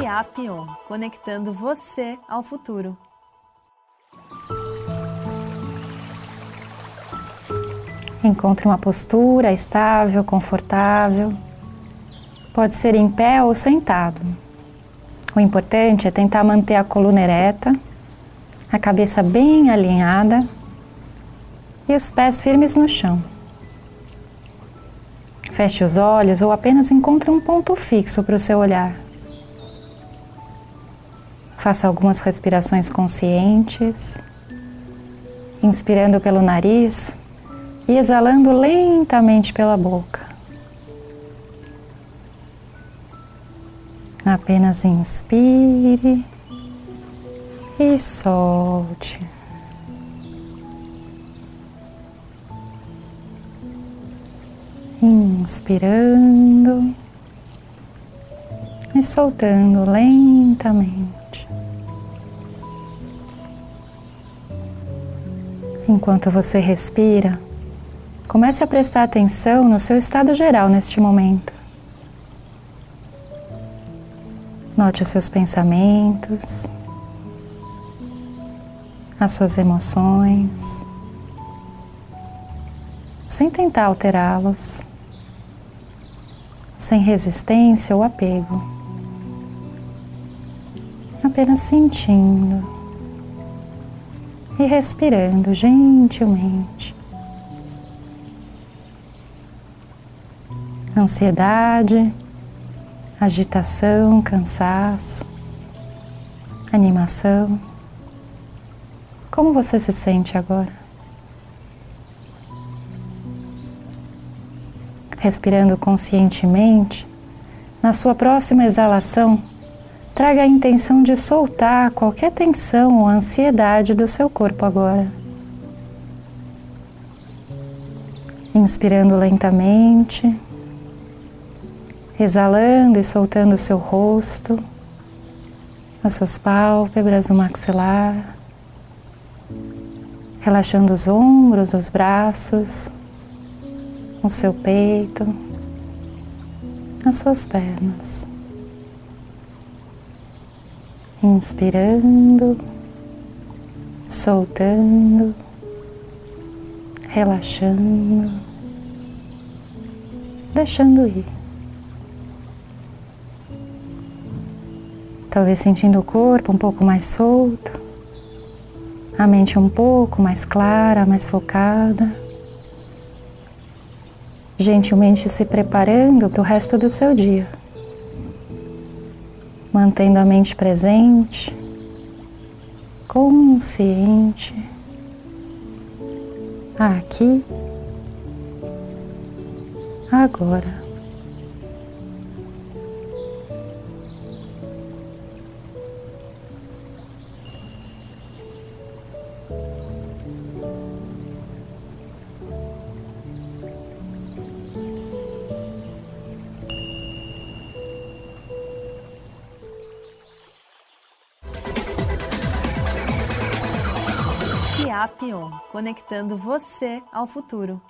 Fiapion, conectando você ao futuro. Encontre uma postura estável, confortável. Pode ser em pé ou sentado. O importante é tentar manter a coluna ereta, a cabeça bem alinhada e os pés firmes no chão. Feche os olhos ou apenas encontre um ponto fixo para o seu olhar. Faça algumas respirações conscientes, inspirando pelo nariz e exalando lentamente pela boca. Apenas inspire e solte. Inspirando e soltando lentamente. Enquanto você respira, comece a prestar atenção no seu estado geral neste momento. Note os seus pensamentos, as suas emoções, sem tentar alterá-los sem resistência ou apego, apenas sentindo e respirando gentilmente. Ansiedade, agitação, cansaço, animação. Como você se sente agora? respirando conscientemente, na sua próxima exalação, traga a intenção de soltar qualquer tensão ou ansiedade do seu corpo agora. Inspirando lentamente, exalando e soltando o seu rosto, as suas pálpebras, o maxilar, relaxando os ombros, os braços o seu peito, as suas pernas. Inspirando, soltando, relaxando, deixando ir. Talvez sentindo o corpo um pouco mais solto, a mente um pouco mais clara, mais focada gentilmente se preparando para o resto do seu dia, mantendo a mente presente, consciente, aqui, agora. Apion, conectando você ao futuro.